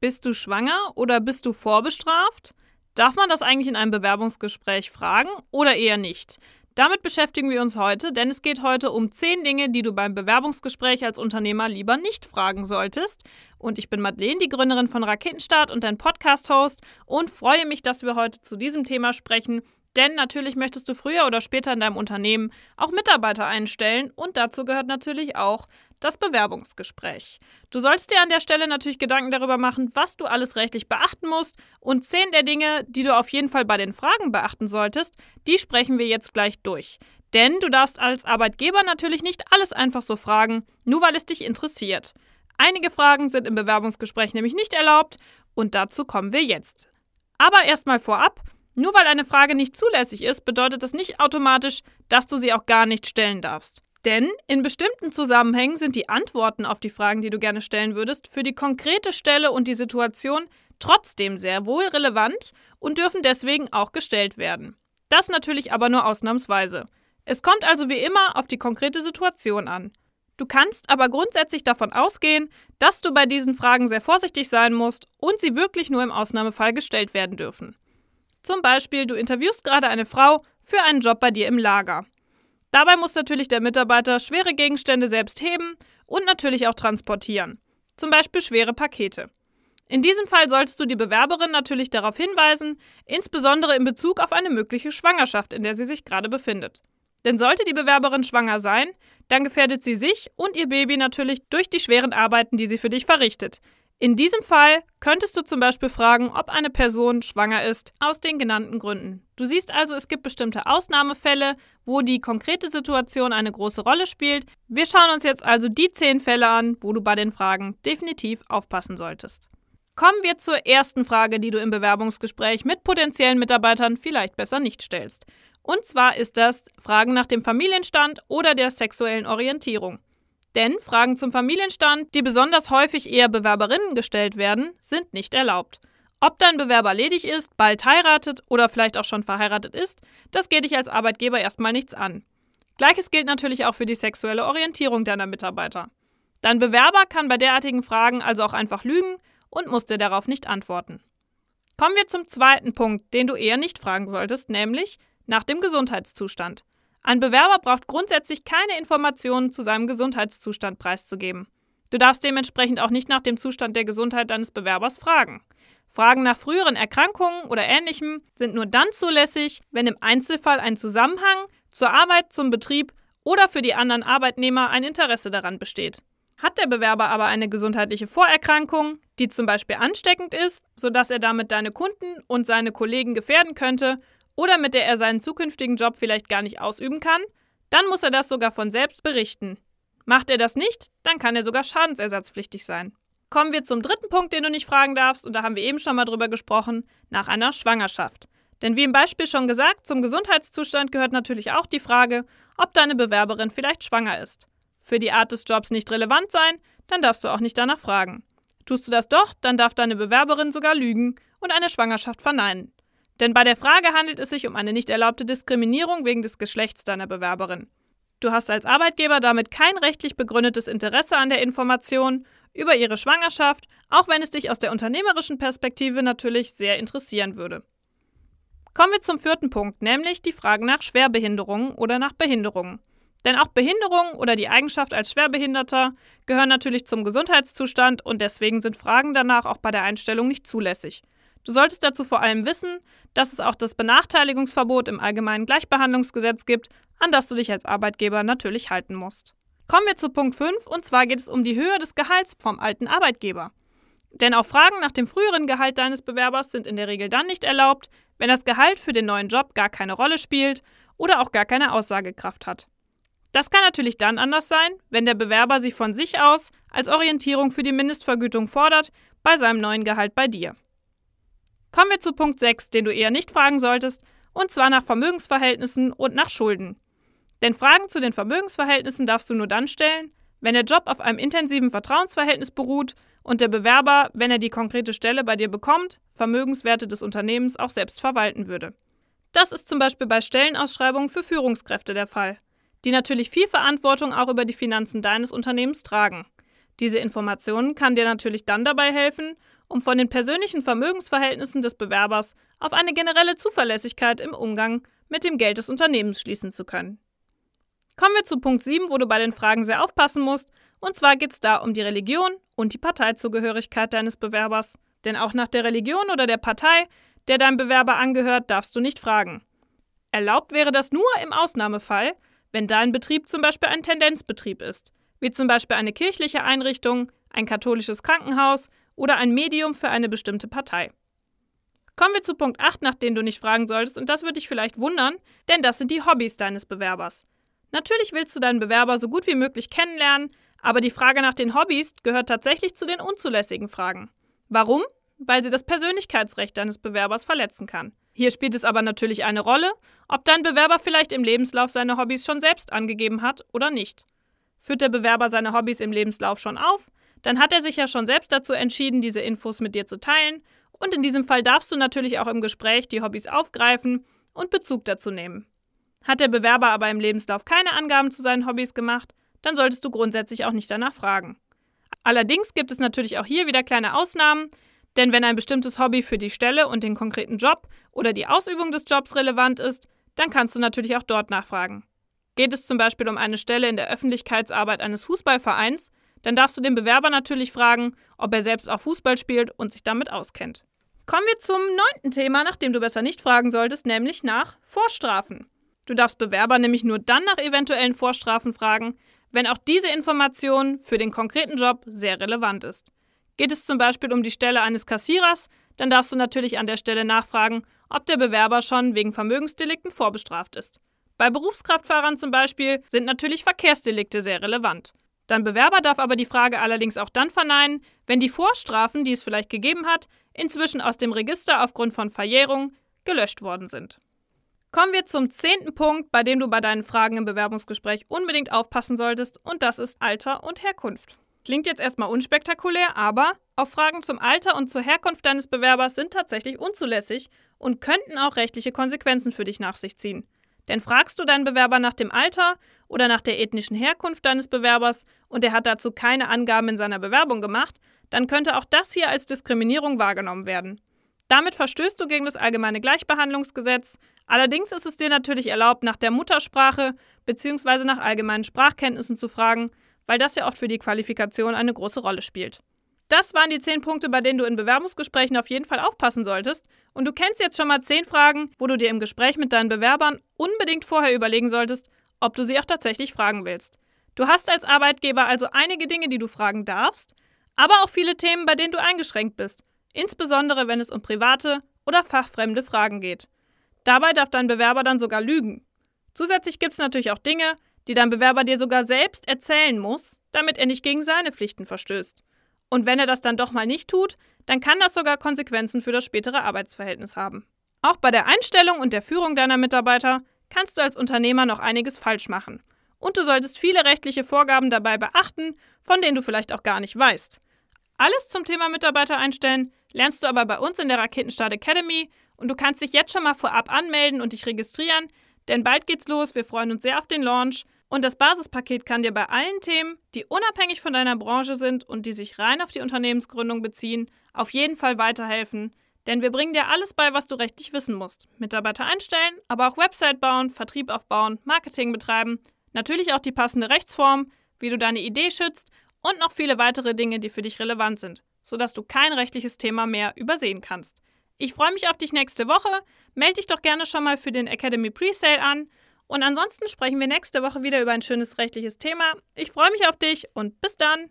Bist du schwanger oder bist du vorbestraft? Darf man das eigentlich in einem Bewerbungsgespräch fragen oder eher nicht? Damit beschäftigen wir uns heute, denn es geht heute um zehn Dinge, die du beim Bewerbungsgespräch als Unternehmer lieber nicht fragen solltest. Und ich bin Madeleine, die Gründerin von Raketenstart und dein Podcast-Host und freue mich, dass wir heute zu diesem Thema sprechen. Denn natürlich möchtest du früher oder später in deinem Unternehmen auch Mitarbeiter einstellen und dazu gehört natürlich auch das Bewerbungsgespräch. Du sollst dir an der Stelle natürlich Gedanken darüber machen, was du alles rechtlich beachten musst und zehn der Dinge, die du auf jeden Fall bei den Fragen beachten solltest, die sprechen wir jetzt gleich durch. Denn du darfst als Arbeitgeber natürlich nicht alles einfach so fragen, nur weil es dich interessiert. Einige Fragen sind im Bewerbungsgespräch nämlich nicht erlaubt und dazu kommen wir jetzt. Aber erstmal vorab, nur weil eine Frage nicht zulässig ist, bedeutet das nicht automatisch, dass du sie auch gar nicht stellen darfst. Denn in bestimmten Zusammenhängen sind die Antworten auf die Fragen, die du gerne stellen würdest, für die konkrete Stelle und die Situation trotzdem sehr wohl relevant und dürfen deswegen auch gestellt werden. Das natürlich aber nur ausnahmsweise. Es kommt also wie immer auf die konkrete Situation an. Du kannst aber grundsätzlich davon ausgehen, dass du bei diesen Fragen sehr vorsichtig sein musst und sie wirklich nur im Ausnahmefall gestellt werden dürfen. Zum Beispiel, du interviewst gerade eine Frau für einen Job bei dir im Lager. Dabei muss natürlich der Mitarbeiter schwere Gegenstände selbst heben und natürlich auch transportieren, zum Beispiel schwere Pakete. In diesem Fall solltest du die Bewerberin natürlich darauf hinweisen, insbesondere in Bezug auf eine mögliche Schwangerschaft, in der sie sich gerade befindet. Denn sollte die Bewerberin schwanger sein, dann gefährdet sie sich und ihr Baby natürlich durch die schweren Arbeiten, die sie für dich verrichtet, in diesem Fall könntest du zum Beispiel fragen, ob eine Person schwanger ist, aus den genannten Gründen. Du siehst also, es gibt bestimmte Ausnahmefälle, wo die konkrete Situation eine große Rolle spielt. Wir schauen uns jetzt also die zehn Fälle an, wo du bei den Fragen definitiv aufpassen solltest. Kommen wir zur ersten Frage, die du im Bewerbungsgespräch mit potenziellen Mitarbeitern vielleicht besser nicht stellst. Und zwar ist das Fragen nach dem Familienstand oder der sexuellen Orientierung. Denn Fragen zum Familienstand, die besonders häufig eher Bewerberinnen gestellt werden, sind nicht erlaubt. Ob dein Bewerber ledig ist, bald heiratet oder vielleicht auch schon verheiratet ist, das geht dich als Arbeitgeber erstmal nichts an. Gleiches gilt natürlich auch für die sexuelle Orientierung deiner Mitarbeiter. Dein Bewerber kann bei derartigen Fragen also auch einfach lügen und muss dir darauf nicht antworten. Kommen wir zum zweiten Punkt, den du eher nicht fragen solltest, nämlich nach dem Gesundheitszustand. Ein Bewerber braucht grundsätzlich keine Informationen zu seinem Gesundheitszustand preiszugeben. Du darfst dementsprechend auch nicht nach dem Zustand der Gesundheit deines Bewerbers fragen. Fragen nach früheren Erkrankungen oder ähnlichem sind nur dann zulässig, wenn im Einzelfall ein Zusammenhang zur Arbeit, zum Betrieb oder für die anderen Arbeitnehmer ein Interesse daran besteht. Hat der Bewerber aber eine gesundheitliche Vorerkrankung, die zum Beispiel ansteckend ist, sodass er damit deine Kunden und seine Kollegen gefährden könnte oder mit der er seinen zukünftigen Job vielleicht gar nicht ausüben kann, dann muss er das sogar von selbst berichten. Macht er das nicht, dann kann er sogar schadensersatzpflichtig sein. Kommen wir zum dritten Punkt, den du nicht fragen darfst, und da haben wir eben schon mal drüber gesprochen, nach einer Schwangerschaft. Denn wie im Beispiel schon gesagt, zum Gesundheitszustand gehört natürlich auch die Frage, ob deine Bewerberin vielleicht schwanger ist. Für die Art des Jobs nicht relevant sein, dann darfst du auch nicht danach fragen. Tust du das doch, dann darf deine Bewerberin sogar lügen und eine Schwangerschaft verneinen. Denn bei der Frage handelt es sich um eine nicht erlaubte Diskriminierung wegen des Geschlechts deiner Bewerberin. Du hast als Arbeitgeber damit kein rechtlich begründetes Interesse an der Information über ihre Schwangerschaft, auch wenn es dich aus der unternehmerischen Perspektive natürlich sehr interessieren würde. Kommen wir zum vierten Punkt, nämlich die Frage nach Schwerbehinderungen oder nach Behinderungen. Denn auch Behinderung oder die Eigenschaft als Schwerbehinderter gehören natürlich zum Gesundheitszustand und deswegen sind Fragen danach auch bei der Einstellung nicht zulässig. Du solltest dazu vor allem wissen, dass es auch das Benachteiligungsverbot im Allgemeinen Gleichbehandlungsgesetz gibt, an das du dich als Arbeitgeber natürlich halten musst. Kommen wir zu Punkt 5 und zwar geht es um die Höhe des Gehalts vom alten Arbeitgeber. Denn auch Fragen nach dem früheren Gehalt deines Bewerbers sind in der Regel dann nicht erlaubt, wenn das Gehalt für den neuen Job gar keine Rolle spielt oder auch gar keine Aussagekraft hat. Das kann natürlich dann anders sein, wenn der Bewerber sie von sich aus als Orientierung für die Mindestvergütung fordert bei seinem neuen Gehalt bei dir. Kommen wir zu Punkt 6, den du eher nicht fragen solltest, und zwar nach Vermögensverhältnissen und nach Schulden. Denn Fragen zu den Vermögensverhältnissen darfst du nur dann stellen, wenn der Job auf einem intensiven Vertrauensverhältnis beruht und der Bewerber, wenn er die konkrete Stelle bei dir bekommt, Vermögenswerte des Unternehmens auch selbst verwalten würde. Das ist zum Beispiel bei Stellenausschreibungen für Führungskräfte der Fall, die natürlich viel Verantwortung auch über die Finanzen deines Unternehmens tragen. Diese Information kann dir natürlich dann dabei helfen, um von den persönlichen Vermögensverhältnissen des Bewerbers auf eine generelle Zuverlässigkeit im Umgang mit dem Geld des Unternehmens schließen zu können. Kommen wir zu Punkt 7, wo du bei den Fragen sehr aufpassen musst, und zwar geht es da um die Religion und die Parteizugehörigkeit deines Bewerbers. Denn auch nach der Religion oder der Partei, der dein Bewerber angehört, darfst du nicht fragen. Erlaubt wäre das nur im Ausnahmefall, wenn dein Betrieb zum Beispiel ein Tendenzbetrieb ist, wie zum Beispiel eine kirchliche Einrichtung, ein katholisches Krankenhaus oder ein Medium für eine bestimmte Partei. Kommen wir zu Punkt 8, nach dem du nicht fragen solltest, und das würde dich vielleicht wundern, denn das sind die Hobbys deines Bewerbers. Natürlich willst du deinen Bewerber so gut wie möglich kennenlernen, aber die Frage nach den Hobbys gehört tatsächlich zu den unzulässigen Fragen. Warum? Weil sie das Persönlichkeitsrecht deines Bewerbers verletzen kann. Hier spielt es aber natürlich eine Rolle, ob dein Bewerber vielleicht im Lebenslauf seine Hobbys schon selbst angegeben hat oder nicht. Führt der Bewerber seine Hobbys im Lebenslauf schon auf, dann hat er sich ja schon selbst dazu entschieden, diese Infos mit dir zu teilen, und in diesem Fall darfst du natürlich auch im Gespräch die Hobbys aufgreifen und Bezug dazu nehmen. Hat der Bewerber aber im Lebenslauf keine Angaben zu seinen Hobbys gemacht, dann solltest du grundsätzlich auch nicht danach fragen. Allerdings gibt es natürlich auch hier wieder kleine Ausnahmen, denn wenn ein bestimmtes Hobby für die Stelle und den konkreten Job oder die Ausübung des Jobs relevant ist, dann kannst du natürlich auch dort nachfragen. Geht es zum Beispiel um eine Stelle in der Öffentlichkeitsarbeit eines Fußballvereins, dann darfst du den Bewerber natürlich fragen, ob er selbst auch Fußball spielt und sich damit auskennt. Kommen wir zum neunten Thema, nach dem du besser nicht fragen solltest, nämlich nach Vorstrafen. Du darfst Bewerber nämlich nur dann nach eventuellen Vorstrafen fragen, wenn auch diese Information für den konkreten Job sehr relevant ist. Geht es zum Beispiel um die Stelle eines Kassierers, dann darfst du natürlich an der Stelle nachfragen, ob der Bewerber schon wegen Vermögensdelikten vorbestraft ist. Bei Berufskraftfahrern zum Beispiel sind natürlich Verkehrsdelikte sehr relevant. Dein Bewerber darf aber die Frage allerdings auch dann verneinen, wenn die Vorstrafen, die es vielleicht gegeben hat, inzwischen aus dem Register aufgrund von Verjährung gelöscht worden sind. Kommen wir zum zehnten Punkt, bei dem du bei deinen Fragen im Bewerbungsgespräch unbedingt aufpassen solltest, und das ist Alter und Herkunft. Klingt jetzt erstmal unspektakulär, aber auf Fragen zum Alter und zur Herkunft deines Bewerbers sind tatsächlich unzulässig und könnten auch rechtliche Konsequenzen für dich nach sich ziehen. Denn fragst du deinen Bewerber nach dem Alter oder nach der ethnischen Herkunft deines Bewerbers und er hat dazu keine Angaben in seiner Bewerbung gemacht, dann könnte auch das hier als Diskriminierung wahrgenommen werden. Damit verstößt du gegen das allgemeine Gleichbehandlungsgesetz. Allerdings ist es dir natürlich erlaubt, nach der Muttersprache bzw. nach allgemeinen Sprachkenntnissen zu fragen, weil das ja oft für die Qualifikation eine große Rolle spielt. Das waren die zehn Punkte, bei denen du in Bewerbungsgesprächen auf jeden Fall aufpassen solltest. Und du kennst jetzt schon mal zehn Fragen, wo du dir im Gespräch mit deinen Bewerbern unbedingt vorher überlegen solltest, ob du sie auch tatsächlich fragen willst. Du hast als Arbeitgeber also einige Dinge, die du fragen darfst, aber auch viele Themen, bei denen du eingeschränkt bist, insbesondere wenn es um private oder fachfremde Fragen geht. Dabei darf dein Bewerber dann sogar lügen. Zusätzlich gibt es natürlich auch Dinge, die dein Bewerber dir sogar selbst erzählen muss, damit er nicht gegen seine Pflichten verstößt. Und wenn er das dann doch mal nicht tut, dann kann das sogar Konsequenzen für das spätere Arbeitsverhältnis haben. Auch bei der Einstellung und der Führung deiner Mitarbeiter kannst du als Unternehmer noch einiges falsch machen. Und du solltest viele rechtliche Vorgaben dabei beachten, von denen du vielleicht auch gar nicht weißt. Alles zum Thema Mitarbeiter einstellen lernst du aber bei uns in der Raketenstart Academy und du kannst dich jetzt schon mal vorab anmelden und dich registrieren, denn bald geht's los. Wir freuen uns sehr auf den Launch und das Basispaket kann dir bei allen Themen, die unabhängig von deiner Branche sind und die sich rein auf die Unternehmensgründung beziehen, auf jeden Fall weiterhelfen. Denn wir bringen dir alles bei, was du rechtlich wissen musst. Mitarbeiter einstellen, aber auch Website bauen, Vertrieb aufbauen, Marketing betreiben, natürlich auch die passende Rechtsform, wie du deine Idee schützt und noch viele weitere Dinge, die für dich relevant sind, sodass du kein rechtliches Thema mehr übersehen kannst. Ich freue mich auf dich nächste Woche. Melde dich doch gerne schon mal für den Academy Presale an. Und ansonsten sprechen wir nächste Woche wieder über ein schönes rechtliches Thema. Ich freue mich auf dich und bis dann.